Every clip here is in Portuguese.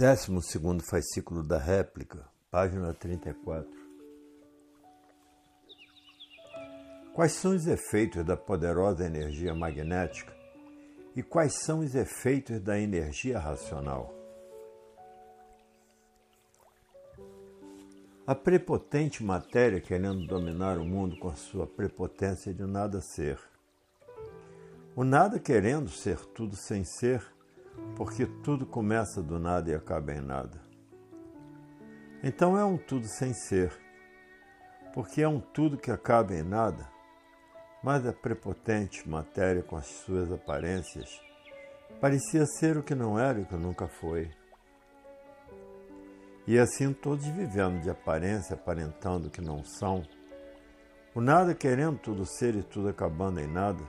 Décimo segundo fascículo da réplica, página 34. Quais são os efeitos da poderosa energia magnética e quais são os efeitos da energia racional? A prepotente matéria querendo dominar o mundo com a sua prepotência de nada ser. O nada querendo ser tudo sem ser porque tudo começa do nada e acaba em nada. Então é um tudo sem ser, porque é um tudo que acaba em nada, mas a prepotente matéria com as suas aparências parecia ser o que não era e o que nunca foi. E assim todos vivendo de aparência, aparentando o que não são, o nada querendo tudo ser e tudo acabando em nada,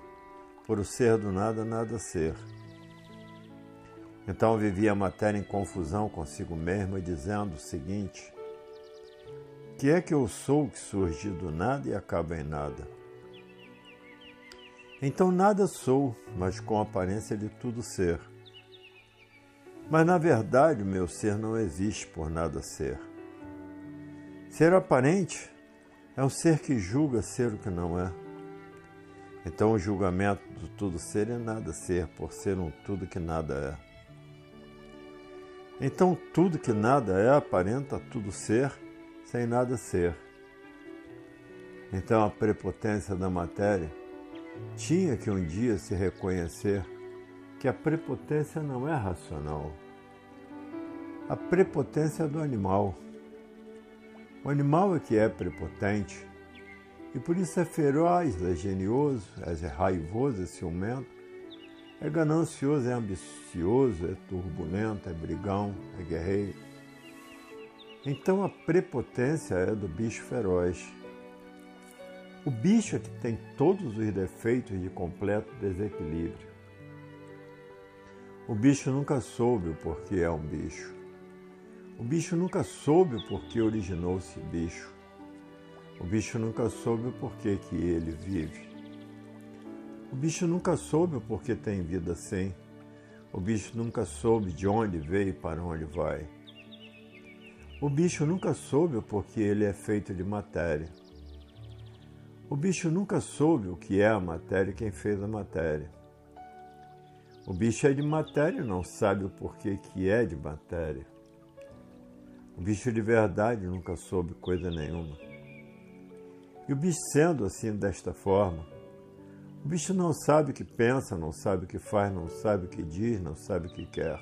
por o ser do nada, nada ser. Então vivia a matéria em confusão consigo mesma, dizendo o seguinte: Que é que eu sou que surgi do nada e acaba em nada? Então nada sou, mas com aparência de tudo ser. Mas na verdade o meu ser não existe por nada ser. Ser aparente é um ser que julga ser o que não é. Então o julgamento do tudo ser é nada ser, por ser um tudo que nada é. Então tudo que nada é aparenta tudo ser sem nada ser. Então a prepotência da matéria tinha que um dia se reconhecer que a prepotência não é racional. A prepotência é do animal. O animal é que é prepotente e por isso é feroz, é genioso, é raivoso, é ciumento é ganancioso, é ambicioso, é turbulento, é brigão, é guerreiro. Então a prepotência é do bicho feroz. O bicho é que tem todos os defeitos de completo desequilíbrio. O bicho nunca soube o porquê é um bicho. O bicho nunca soube o porquê originou-se bicho. O bicho nunca soube o porquê que ele vive. O bicho nunca soube o porquê tem vida assim. O bicho nunca soube de onde veio e para onde vai. O bicho nunca soube o porquê ele é feito de matéria. O bicho nunca soube o que é a matéria e quem fez a matéria. O bicho é de matéria e não sabe o porquê que é de matéria. O bicho de verdade nunca soube coisa nenhuma. E o bicho sendo assim desta forma, o bicho não sabe o que pensa, não sabe o que faz, não sabe o que diz, não sabe o que quer.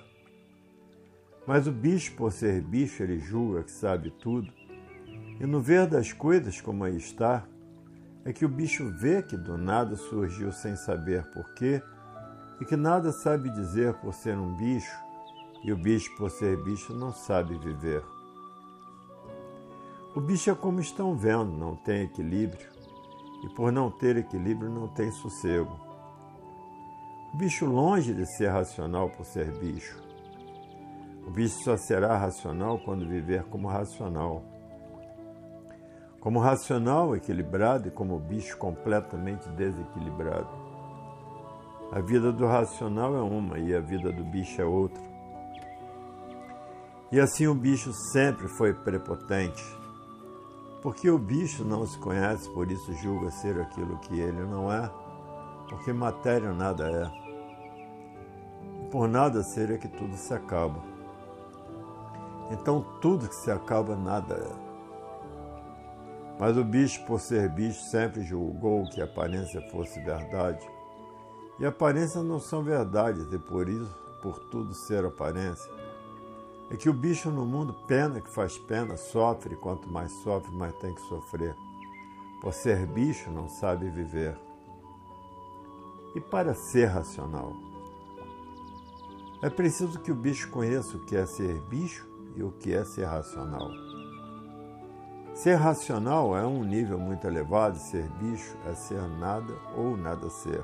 Mas o bicho, por ser bicho, ele julga que sabe tudo. E no ver das coisas como aí está, é que o bicho vê que do nada surgiu sem saber porquê e que nada sabe dizer por ser um bicho, e o bicho, por ser bicho, não sabe viver. O bicho é como estão vendo, não tem equilíbrio e por não ter equilíbrio não tem sossego. O bicho longe de ser racional por ser bicho. O bicho só será racional quando viver como racional. Como racional equilibrado e como bicho completamente desequilibrado. A vida do racional é uma e a vida do bicho é outra. E assim o bicho sempre foi prepotente, porque o bicho não se conhece, por isso julga ser aquilo que ele não é, porque matéria nada é. Por nada ser é que tudo se acaba. Então tudo que se acaba, nada é. Mas o bicho, por ser bicho, sempre julgou que a aparência fosse verdade. E aparências não são verdades, e por isso, por tudo ser aparência, é que o bicho no mundo pena que faz pena, sofre, quanto mais sofre, mais tem que sofrer. Por ser bicho, não sabe viver. E para ser racional? É preciso que o bicho conheça o que é ser bicho e o que é ser racional. Ser racional é um nível muito elevado, ser bicho é ser nada ou nada ser.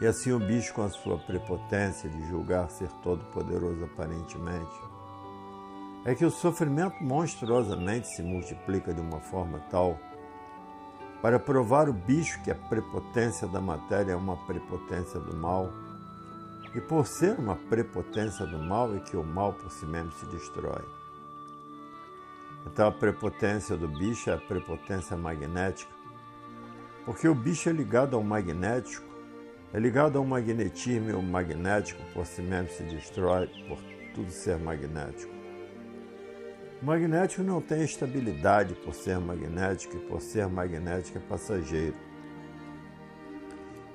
E assim o bicho, com a sua prepotência de julgar ser todo-poderoso aparentemente, é que o sofrimento monstruosamente se multiplica de uma forma tal para provar o bicho que a prepotência da matéria é uma prepotência do mal, E por ser uma prepotência do mal é que o mal por si mesmo se destrói. Então a prepotência do bicho é a prepotência magnética, porque o bicho é ligado ao magnético, é ligado ao magnetismo e o magnético por si mesmo se destrói por tudo ser magnético. O magnético não tem estabilidade por ser magnético e por ser magnético é passageiro.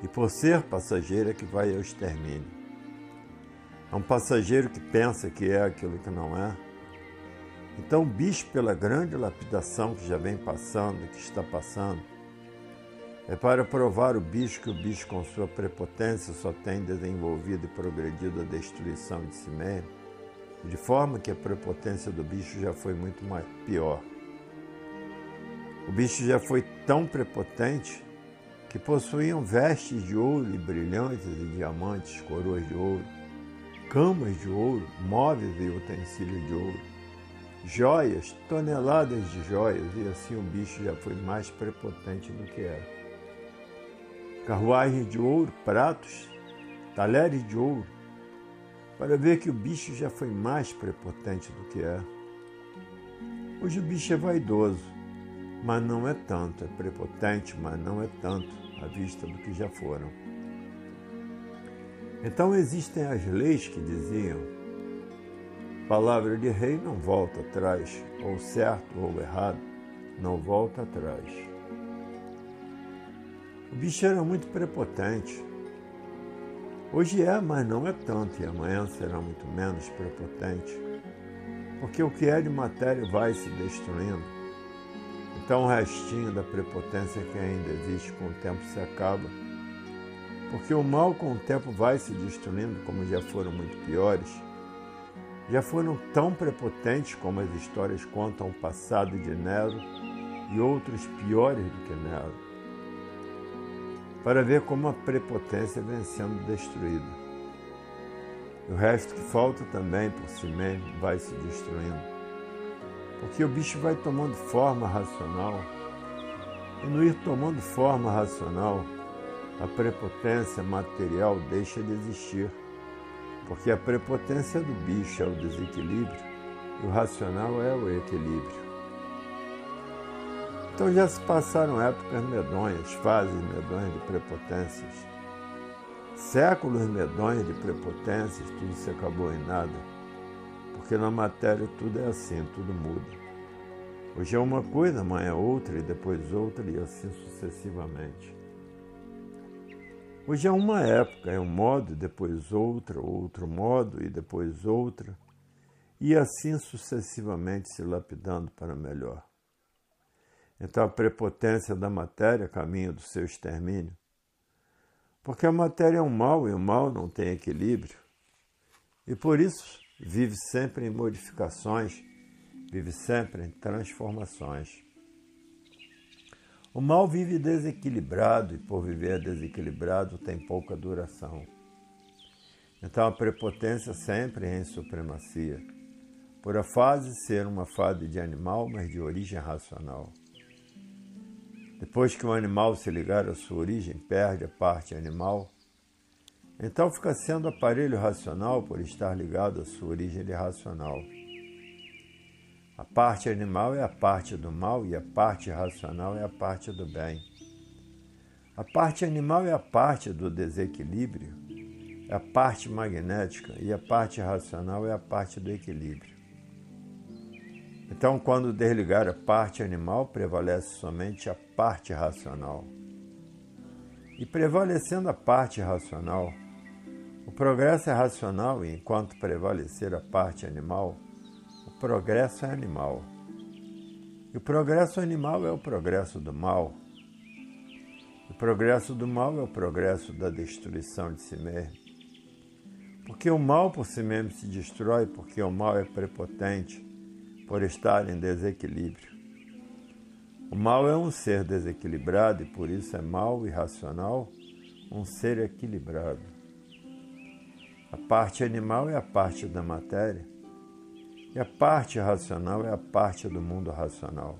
E por ser passageiro é que vai ao extermínio. É um passageiro que pensa que é aquilo que não é. Então, o bicho, pela grande lapidação que já vem passando, que está passando, é para provar o bicho que o bicho, com sua prepotência, só tem desenvolvido e progredido a destruição de si mesmo, de forma que a prepotência do bicho já foi muito mais, pior. O bicho já foi tão prepotente que possuíam vestes de ouro e brilhantes e diamantes, coroas de ouro, camas de ouro, móveis e utensílios de ouro, joias, toneladas de joias, e assim o bicho já foi mais prepotente do que era. Carruagens de ouro, pratos, talheres de ouro, para ver que o bicho já foi mais prepotente do que é. Hoje o bicho é vaidoso, mas não é tanto, é prepotente, mas não é tanto à vista do que já foram. Então existem as leis que diziam: palavra de rei não volta atrás, ou certo ou errado, não volta atrás. O bicho era muito prepotente. Hoje é, mas não é tanto, e amanhã será muito menos prepotente, porque o que é de matéria vai se destruindo. Então o restinho da prepotência que ainda existe com o tempo se acaba porque o mal com o tempo vai se destruindo, como já foram muito piores. Já foram tão prepotentes como as histórias contam o passado de Nero e outros piores do que Nero. Para ver como a prepotência vem sendo destruída. O resto que falta também, por si mesmo, vai se destruindo. Porque o bicho vai tomando forma racional. E no ir tomando forma racional, a prepotência material deixa de existir, porque a prepotência do bicho é o desequilíbrio e o racional é o equilíbrio. Então já se passaram épocas medonhas, fases medonhas de prepotências, séculos medonhos de prepotências, tudo se acabou em nada, porque na matéria tudo é assim, tudo muda. Hoje é uma coisa, amanhã é outra, e depois outra, e assim sucessivamente. Hoje é uma época, é um modo, depois outra, outro modo e depois outra, e assim sucessivamente se lapidando para melhor. Então a prepotência da matéria caminha do seu extermínio. Porque a matéria é um mal e o mal não tem equilíbrio. E por isso vive sempre em modificações, vive sempre em transformações. O mal vive desequilibrado e, por viver desequilibrado, tem pouca duração. Então, a prepotência sempre é em supremacia, por a fase ser uma fase de animal, mas de origem racional. Depois que o animal se ligar à sua origem, perde a parte animal, então fica sendo aparelho racional por estar ligado à sua origem irracional. A parte animal é a parte do mal e a parte racional é a parte do bem. A parte animal é a parte do desequilíbrio, é a parte magnética e a parte racional é a parte do equilíbrio. Então, quando desligar a parte animal, prevalece somente a parte racional. E prevalecendo a parte racional, o progresso é racional e enquanto prevalecer a parte animal, progresso é animal. E o progresso animal é o progresso do mal. O progresso do mal é o progresso da destruição de si mesmo. Porque o mal por si mesmo se destrói, porque o mal é prepotente por estar em desequilíbrio. O mal é um ser desequilibrado e por isso é mal e racional, um ser equilibrado. A parte animal é a parte da matéria e a parte racional é a parte do mundo racional.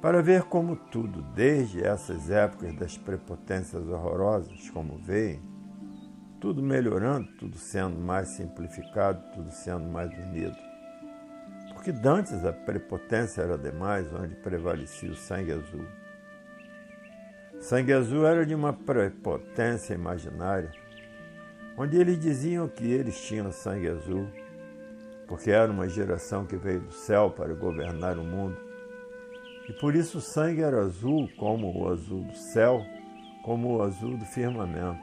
Para ver como tudo, desde essas épocas das prepotências horrorosas, como veem, tudo melhorando, tudo sendo mais simplificado, tudo sendo mais unido. Porque dantes a prepotência era demais, onde prevalecia o sangue azul. Sangue azul era de uma prepotência imaginária, onde eles diziam que eles tinham sangue azul, porque era uma geração que veio do céu para governar o mundo. E por isso o sangue era azul, como o azul do céu, como o azul do firmamento.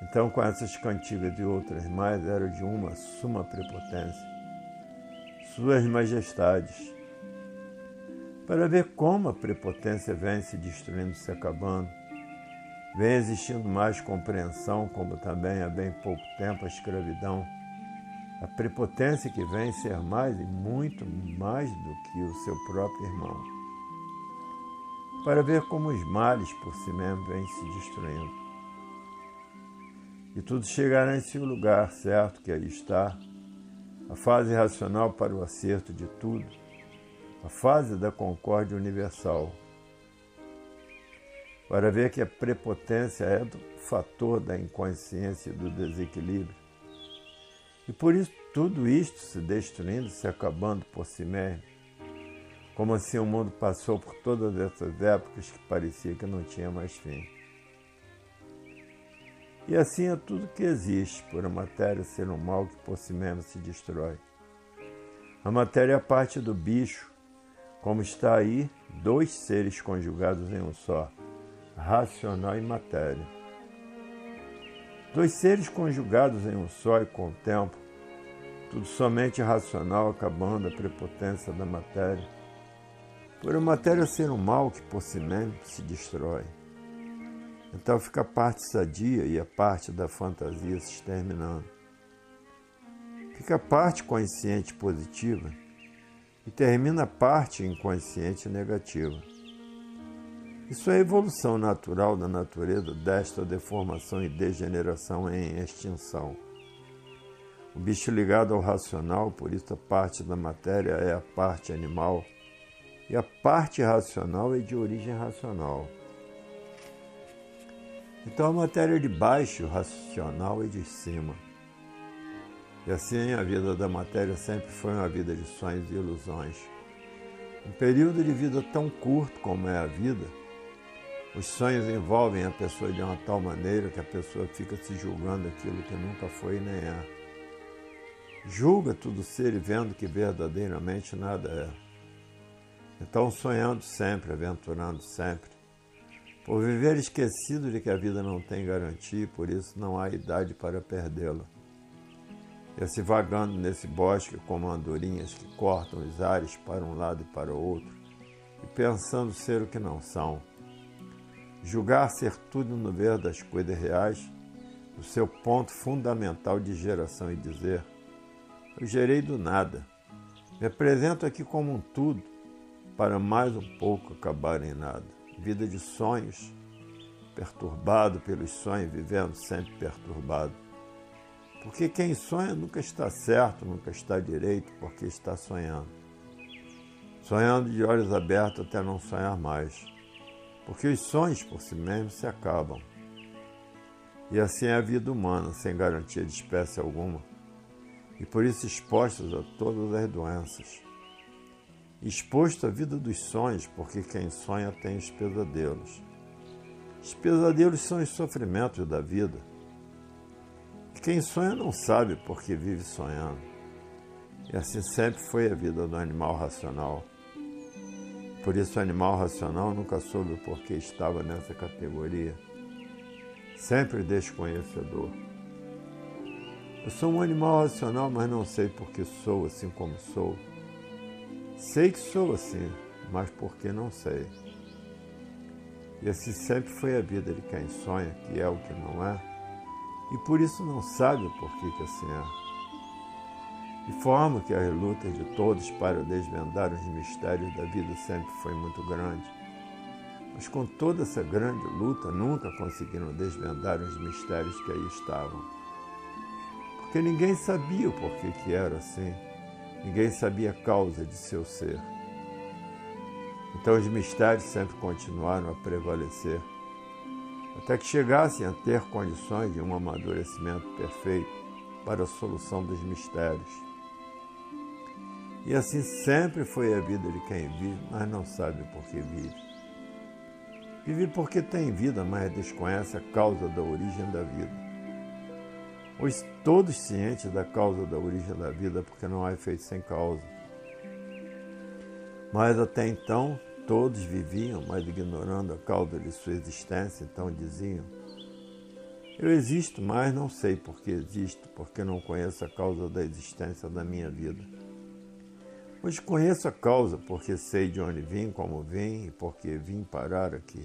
Então, com essas cantigas e outras mais, era de uma suma prepotência. Suas majestades, para ver como a prepotência vem se destruindo, se acabando, vem existindo mais compreensão, como também há bem pouco tempo a escravidão, a prepotência que vem ser mais e muito mais do que o seu próprio irmão, para ver como os males por si mesmos vêm se destruindo. E tudo chegará em seu lugar certo que aí está, a fase racional para o acerto de tudo, a fase da concórdia universal, para ver que a prepotência é do fator da inconsciência e do desequilíbrio. E por isso tudo isto se destruindo, se acabando por si mesmo, como assim o mundo passou por todas essas épocas que parecia que não tinha mais fim. E assim é tudo que existe, por a matéria ser um mal que por si mesmo se destrói. A matéria é parte do bicho, como está aí dois seres conjugados em um só, racional e matéria. Dois seres conjugados em um só e com o tempo, tudo somente racional, acabando a prepotência da matéria. Por a matéria ser um mal que por si mesmo se destrói. Então fica a parte sadia e a parte da fantasia se exterminando. Fica a parte consciente positiva e termina a parte inconsciente negativa. Isso é evolução natural da natureza desta deformação e degeneração em extinção. O bicho ligado ao racional, por isso a parte da matéria é a parte animal, e a parte racional é de origem racional. Então a matéria é de baixo, racional é de cima. E assim a vida da matéria sempre foi uma vida de sonhos e ilusões. Um período de vida tão curto como é a vida, os sonhos envolvem a pessoa de uma tal maneira que a pessoa fica se julgando aquilo que nunca foi nem é. Julga tudo ser e vendo que verdadeiramente nada é. Então, sonhando sempre, aventurando sempre, por viver esquecido de que a vida não tem garantia e por isso não há idade para perdê-la. E se vagando nesse bosque como andorinhas que cortam os ares para um lado e para o outro, e pensando ser o que não são. Julgar ser tudo no ver das coisas reais, o seu ponto fundamental de geração e dizer: Eu gerei do nada. Me apresento aqui como um tudo, para mais um pouco acabar em nada vida de sonhos, perturbado pelos sonhos, vivendo sempre perturbado. Porque quem sonha nunca está certo, nunca está direito, porque está sonhando. Sonhando de olhos abertos até não sonhar mais. Porque os sonhos por si mesmos se acabam. E assim é a vida humana, sem garantia de espécie alguma, e por isso expostos a todas as doenças exposto à vida dos sonhos, porque quem sonha tem os pesadelos. Os pesadelos são os sofrimentos da vida. Quem sonha não sabe porque vive sonhando. E assim sempre foi a vida do animal racional. Por isso, o animal racional nunca soube o porquê estava nessa categoria. Sempre desconhecedor. Eu sou um animal racional, mas não sei por que sou assim como sou. Sei que sou assim, mas por que não sei? E assim sempre foi a vida de quem sonha que é o que não é, e por isso não sabe por que, que assim é. De forma que as lutas de todos para desvendar os mistérios da vida sempre foi muito grande. Mas com toda essa grande luta, nunca conseguiram desvendar os mistérios que aí estavam. Porque ninguém sabia o porquê que era assim Ninguém sabia a causa de seu ser. Então os mistérios sempre continuaram a prevalecer. até que chegassem a ter condições de um amadurecimento perfeito para a solução dos mistérios. E assim sempre foi a vida de quem vive, mas não sabe por que vive. Vive porque tem vida, mas desconhece a causa da origem da vida. Pois todos cientes da causa da origem da vida, porque não há efeito sem causa. Mas até então todos viviam, mas ignorando a causa de sua existência, então diziam: Eu existo, mas não sei por que existo, porque não conheço a causa da existência da minha vida. Pois conheço a causa, porque sei de onde vim, como vim e porque vim parar aqui.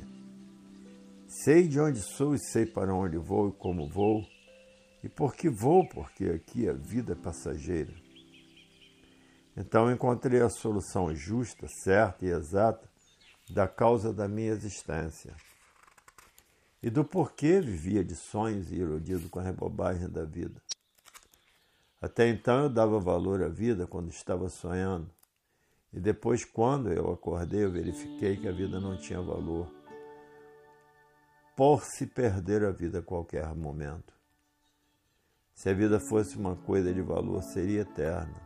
Sei de onde sou e sei para onde vou e como vou, e por que vou, porque aqui a vida é passageira. Então encontrei a solução justa, certa e exata da causa da minha existência e do porquê vivia de sonhos e iludido com as bobagens da vida. Até então eu dava valor à vida quando estava sonhando, e depois, quando eu acordei, eu verifiquei que a vida não tinha valor, por se perder a vida a qualquer momento. Se a vida fosse uma coisa de valor, seria eterna.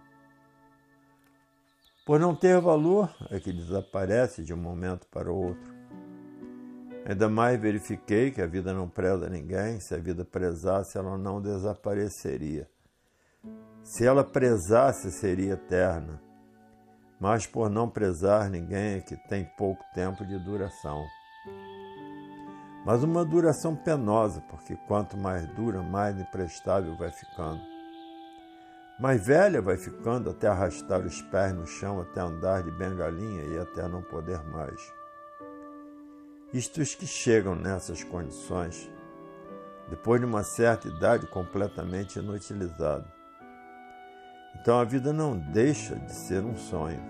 Por não ter valor, é que desaparece de um momento para outro. Ainda mais verifiquei que a vida não preza ninguém, se a vida prezasse, ela não desapareceria. Se ela prezasse, seria eterna. Mas por não prezar ninguém é que tem pouco tempo de duração. Mas uma duração penosa, porque quanto mais dura, mais imprestável vai ficando. Mais velha vai ficando até arrastar os pés no chão, até andar de bengalinha e até não poder mais. Isto os que chegam nessas condições, depois de uma certa idade completamente inutilizado. Então a vida não deixa de ser um sonho.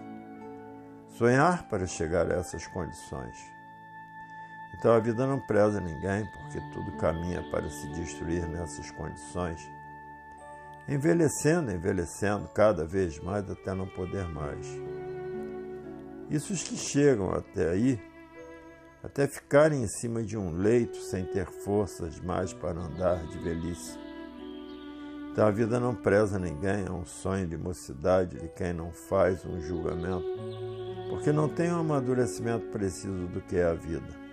Sonhar para chegar a essas condições. Então a vida não preza ninguém, porque tudo caminha para se destruir nessas condições envelhecendo, envelhecendo cada vez mais até não poder mais. Isso os que chegam até aí, até ficarem em cima de um leito sem ter forças mais para andar de velhice. Então a vida não preza ninguém, é um sonho de mocidade de quem não faz um julgamento, porque não tem um amadurecimento preciso do que é a vida.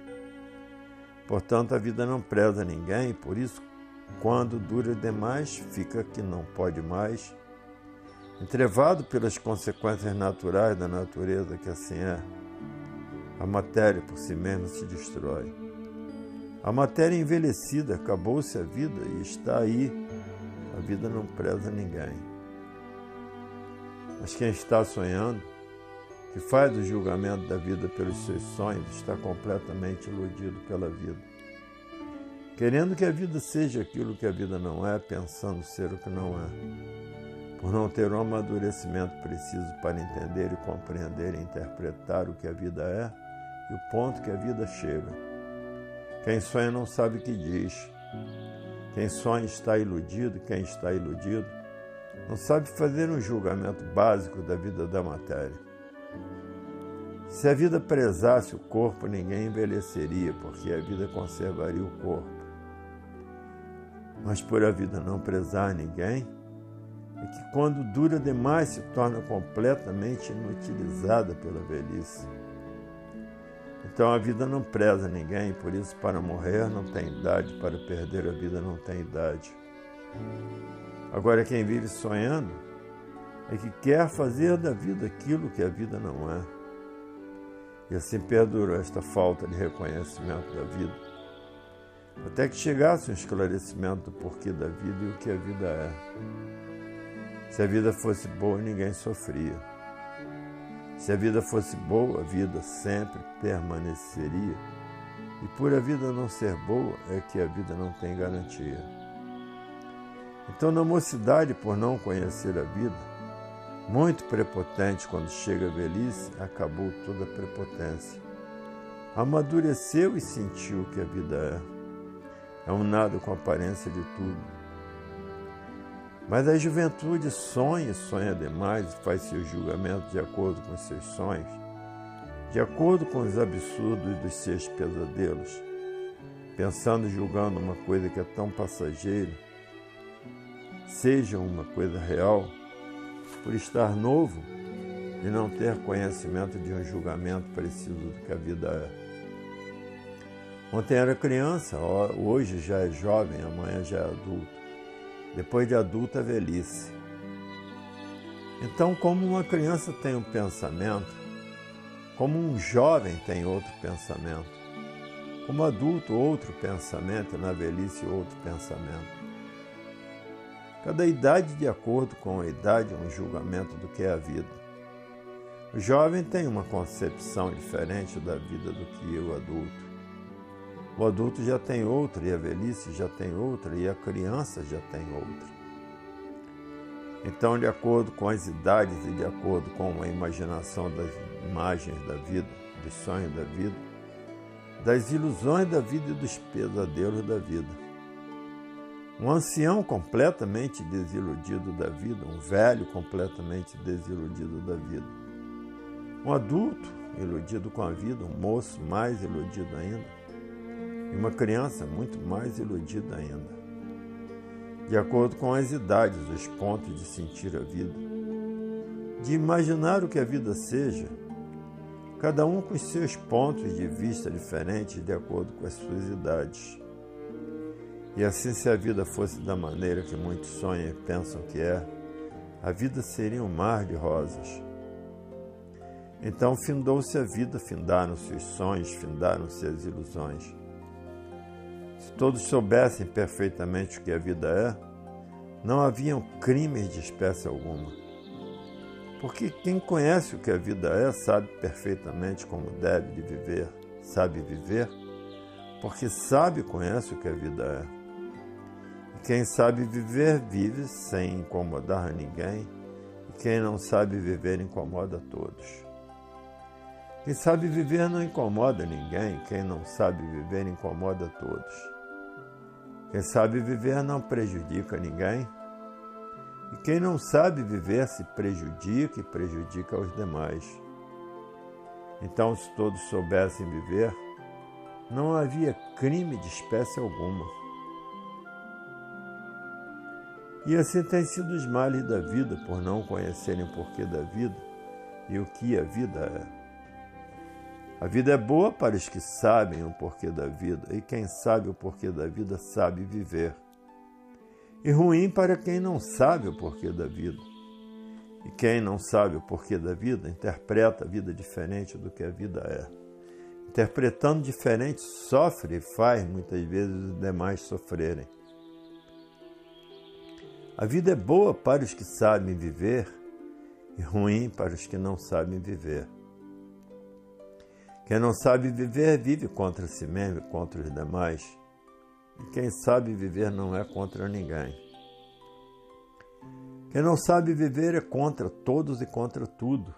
Portanto, a vida não preza ninguém, por isso quando dura demais, fica que não pode mais. Entrevado pelas consequências naturais da natureza, que assim é, a matéria por si mesma se destrói. A matéria envelhecida, acabou-se a vida e está aí. A vida não preza ninguém. Mas quem está sonhando, que faz o julgamento da vida pelos seus sonhos, está completamente iludido pela vida querendo que a vida seja aquilo que a vida não é, pensando ser o que não é, por não ter um amadurecimento preciso para entender e compreender e interpretar o que a vida é e o ponto que a vida chega. Quem sonha não sabe o que diz. Quem sonha está iludido, quem está iludido não sabe fazer um julgamento básico da vida da matéria. Se a vida prezasse o corpo, ninguém envelheceria, porque a vida conservaria o corpo mas por a vida não prezar ninguém, é que quando dura demais se torna completamente inutilizada pela velhice. Então a vida não preza ninguém, por isso para morrer não tem idade, para perder a vida não tem idade. Agora quem vive sonhando é que quer fazer da vida aquilo que a vida não é. E assim perdura esta falta de reconhecimento da vida até que chegasse um esclarecimento do porquê da vida e o que a vida é. Se a vida fosse boa, ninguém sofria. Se a vida fosse boa, a vida sempre permaneceria. E por a vida não ser boa, é que a vida não tem garantia. Então, na mocidade, por não conhecer a vida, muito prepotente quando chega a velhice, acabou toda a prepotência. Amadureceu e sentiu o que a vida é é um nada com aparência de tudo. Mas a juventude sonha e sonha demais e faz seus julgamentos de acordo com seus sonhos, de acordo com os absurdos dos seus pesadelos. pensando e julgando uma coisa que é tão passageira, seja uma coisa real, por estar novo e não ter conhecimento de um julgamento preciso do que a vida é. Ontem era criança, hoje já é jovem, amanhã já é adulto. Depois de adulto é velhice. Então, como uma criança tem um pensamento, como um jovem tem outro pensamento, como adulto outro pensamento, na velhice outro pensamento. Cada idade, de acordo com a idade, é um julgamento do que é a vida. O jovem tem uma concepção diferente da vida do que o adulto. O adulto já tem outra, e a velhice já tem outra, e a criança já tem outra. Então, de acordo com as idades e de acordo com a imaginação das imagens da vida, dos sonhos da vida, das ilusões da vida e dos pesadelos da vida. Um ancião completamente desiludido da vida, um velho completamente desiludido da vida um adulto iludido com a vida, um moço mais iludido ainda, e uma criança muito mais iludida ainda. De acordo com as idades, os pontos de sentir a vida, de imaginar o que a vida seja, cada um com seus pontos de vista diferentes de acordo com as suas idades. E assim, se a vida fosse da maneira que muitos sonham e pensam que é, a vida seria um mar de rosas então findou-se a vida, findaram-se os sonhos, findaram-se as ilusões. Se todos soubessem perfeitamente o que a vida é, não haviam crimes de espécie alguma. Porque quem conhece o que a vida é sabe perfeitamente como deve de viver, sabe viver, porque sabe e conhece o que a vida é. Quem sabe viver, vive sem incomodar ninguém, e quem não sabe viver, incomoda todos. Quem sabe viver não incomoda ninguém, quem não sabe viver incomoda todos. Quem sabe viver não prejudica ninguém, e quem não sabe viver se prejudica e prejudica aos demais. Então, se todos soubessem viver, não havia crime de espécie alguma. E assim têm sido os males da vida por não conhecerem o porquê da vida e o que a vida é. A vida é boa para os que sabem o porquê da vida, e quem sabe o porquê da vida sabe viver. E ruim para quem não sabe o porquê da vida. E quem não sabe o porquê da vida interpreta a vida diferente do que a vida é. Interpretando diferente, sofre e faz muitas vezes os demais sofrerem. A vida é boa para os que sabem viver e ruim para os que não sabem viver. Quem não sabe viver, vive contra si mesmo e contra os demais. E quem sabe viver não é contra ninguém. Quem não sabe viver é contra todos e contra tudo.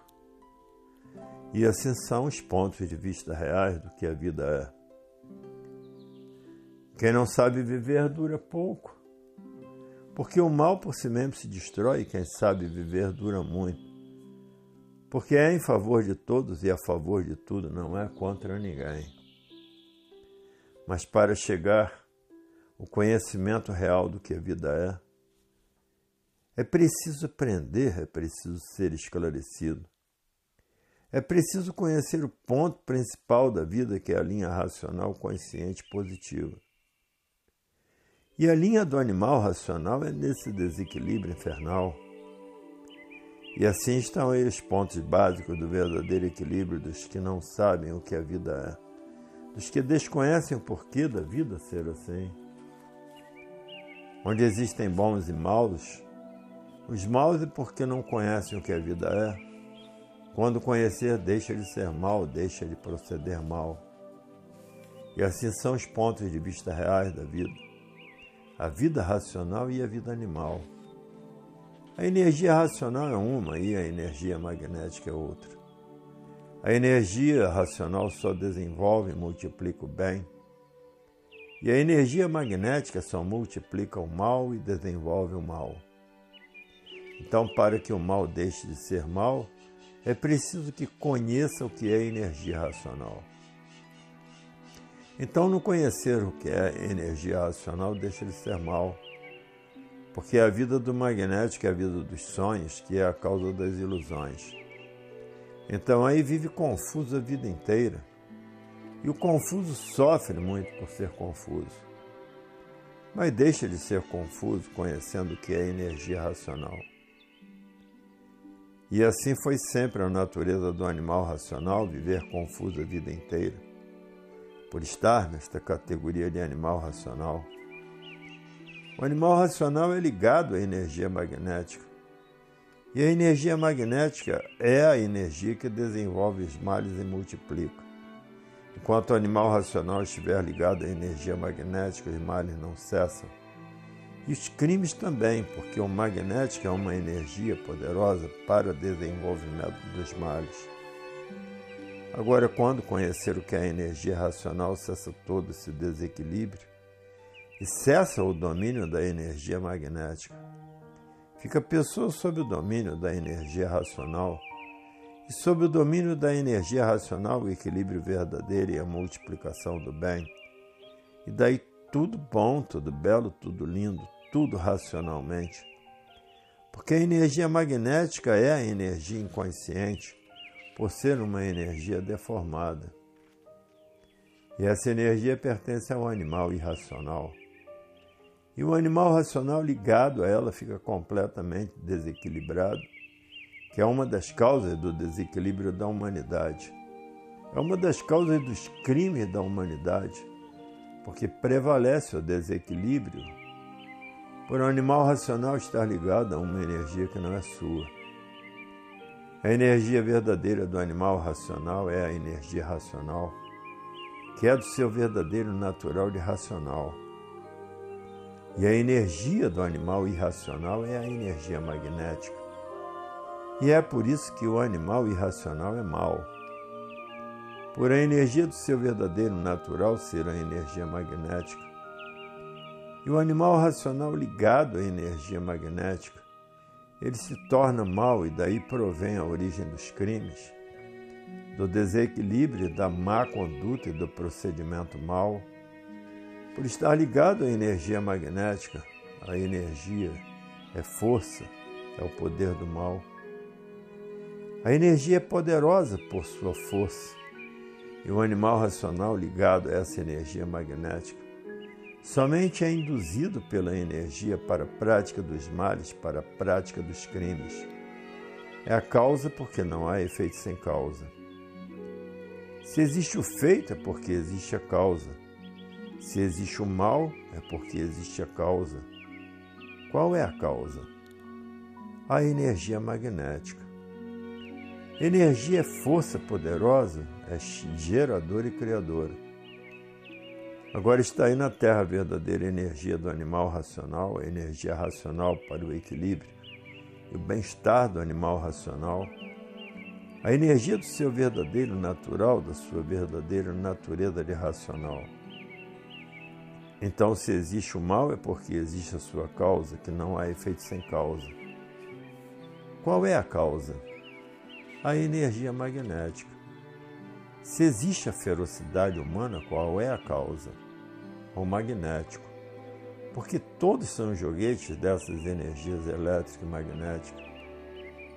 E assim são os pontos de vista reais do que a vida é. Quem não sabe viver dura pouco, porque o mal por si mesmo se destrói, e quem sabe viver dura muito porque é em favor de todos e a favor de tudo, não é contra ninguém. Mas para chegar ao conhecimento real do que a vida é, é preciso aprender, é preciso ser esclarecido. É preciso conhecer o ponto principal da vida, que é a linha racional consciente positiva. E a linha do animal racional é nesse desequilíbrio infernal e assim estão aí os pontos básicos do verdadeiro equilíbrio dos que não sabem o que a vida é, dos que desconhecem o porquê da vida ser assim. Onde existem bons e maus, os maus é porque não conhecem o que a vida é. Quando conhecer, deixa de ser mal, deixa de proceder mal. E assim são os pontos de vista reais da vida: a vida racional e a vida animal. A energia racional é uma e a energia magnética é outra. A energia racional só desenvolve e multiplica o bem, e a energia magnética só multiplica o mal e desenvolve o mal. Então, para que o mal deixe de ser mal, é preciso que conheça o que é energia racional. Então, não conhecer o que é energia racional deixa de ser mal, porque é a vida do magnético é a vida dos sonhos, que é a causa das ilusões. Então, aí vive confuso a vida inteira. E o confuso sofre muito por ser confuso. Mas deixa de ser confuso conhecendo o que é energia racional. E assim foi sempre a natureza do animal racional viver confuso a vida inteira por estar nesta categoria de animal racional. O animal racional é ligado à energia magnética. E a energia magnética é a energia que desenvolve os males e multiplica. Enquanto o animal racional estiver ligado à energia magnética, os males não cessam. E os crimes também, porque o magnético é uma energia poderosa para o desenvolvimento dos males. Agora, quando conhecer o que é a energia racional, cessa todo esse desequilíbrio e cessa o domínio da energia magnética. Fica a pessoa sob o domínio da energia racional e sob o domínio da energia racional, o equilíbrio verdadeiro e a multiplicação do bem. E daí tudo bom, tudo belo, tudo lindo, tudo racionalmente. Porque a energia magnética é a energia inconsciente por ser uma energia deformada. E essa energia pertence ao animal irracional. E o animal racional ligado a ela fica completamente desequilibrado, que é uma das causas do desequilíbrio da humanidade. É uma das causas dos crimes da humanidade, porque prevalece o desequilíbrio por um animal racional estar ligado a uma energia que não é sua. A energia verdadeira do animal racional é a energia racional, que é do seu verdadeiro natural de racional. E a energia do animal irracional é a energia magnética. E é por isso que o animal irracional é mau. Por a energia do seu verdadeiro natural ser a energia magnética. E o animal racional ligado à energia magnética ele se torna mal e daí provém a origem dos crimes, do desequilíbrio, da má conduta e do procedimento mal. Por estar ligado à energia magnética, a energia é força, é o poder do mal. A energia é poderosa por sua força, e o animal racional ligado a essa energia magnética Somente é induzido pela energia para a prática dos males, para a prática dos crimes. É a causa porque não há efeito sem causa. Se existe o feito, é porque existe a causa. Se existe o mal, é porque existe a causa. Qual é a causa? A energia magnética. Energia é força poderosa, é geradora e criadora. Agora está aí na Terra a verdadeira energia do animal racional, a energia racional para o equilíbrio e o bem-estar do animal racional, a energia do seu verdadeiro natural, da sua verdadeira natureza de racional. Então, se existe o mal, é porque existe a sua causa, que não há efeito sem causa. Qual é a causa? A energia magnética. Se existe a ferocidade humana, qual é a causa? Ou magnético, porque todos são joguetes dessas energias elétricas e magnéticas,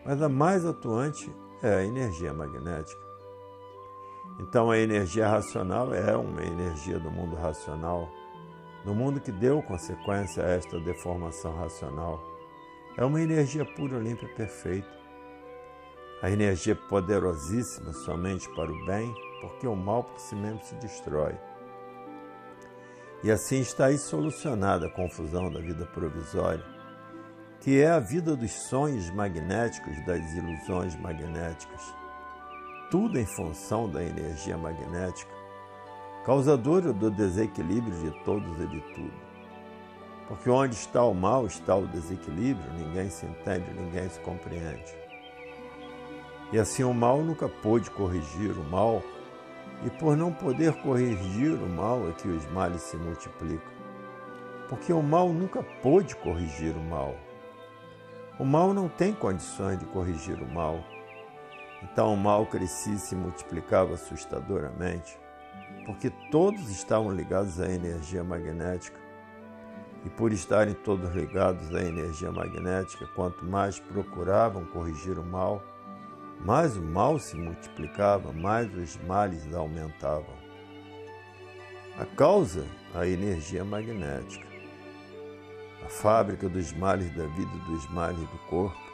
mas a mais atuante é a energia magnética. Então a energia racional é uma energia do mundo racional, do mundo que deu consequência a esta deformação racional. É uma energia pura, limpa e perfeita. A energia poderosíssima somente para o bem, porque o mal por si mesmo se destrói. E assim está aí solucionada a confusão da vida provisória, que é a vida dos sonhos magnéticos, das ilusões magnéticas. Tudo em função da energia magnética, causadora do desequilíbrio de todos e de tudo. Porque onde está o mal está o desequilíbrio, ninguém se entende, ninguém se compreende. E assim o mal nunca pôde corrigir o mal e por não poder corrigir o mal é que os males se multiplicam. Porque o mal nunca pôde corrigir o mal. O mal não tem condições de corrigir o mal. Então o mal crescia e se multiplicava assustadoramente. porque todos estavam ligados à energia magnética. E por estarem todos ligados à energia magnética, quanto mais procuravam corrigir o mal, mais o mal se multiplicava, mais os males aumentavam. A causa, a energia magnética. A fábrica dos males da vida e dos males do corpo.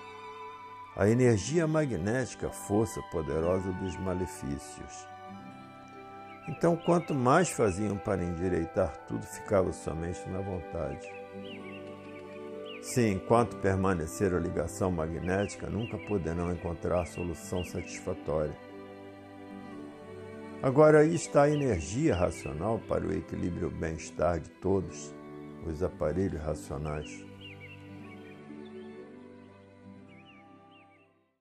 A energia magnética, a força poderosa dos malefícios. Então, quanto mais faziam para endireitar tudo, ficava somente na vontade. Sim, enquanto permanecer a ligação magnética, nunca poderão encontrar solução satisfatória. Agora aí está a energia racional para o equilíbrio e o bem-estar de todos os aparelhos racionais.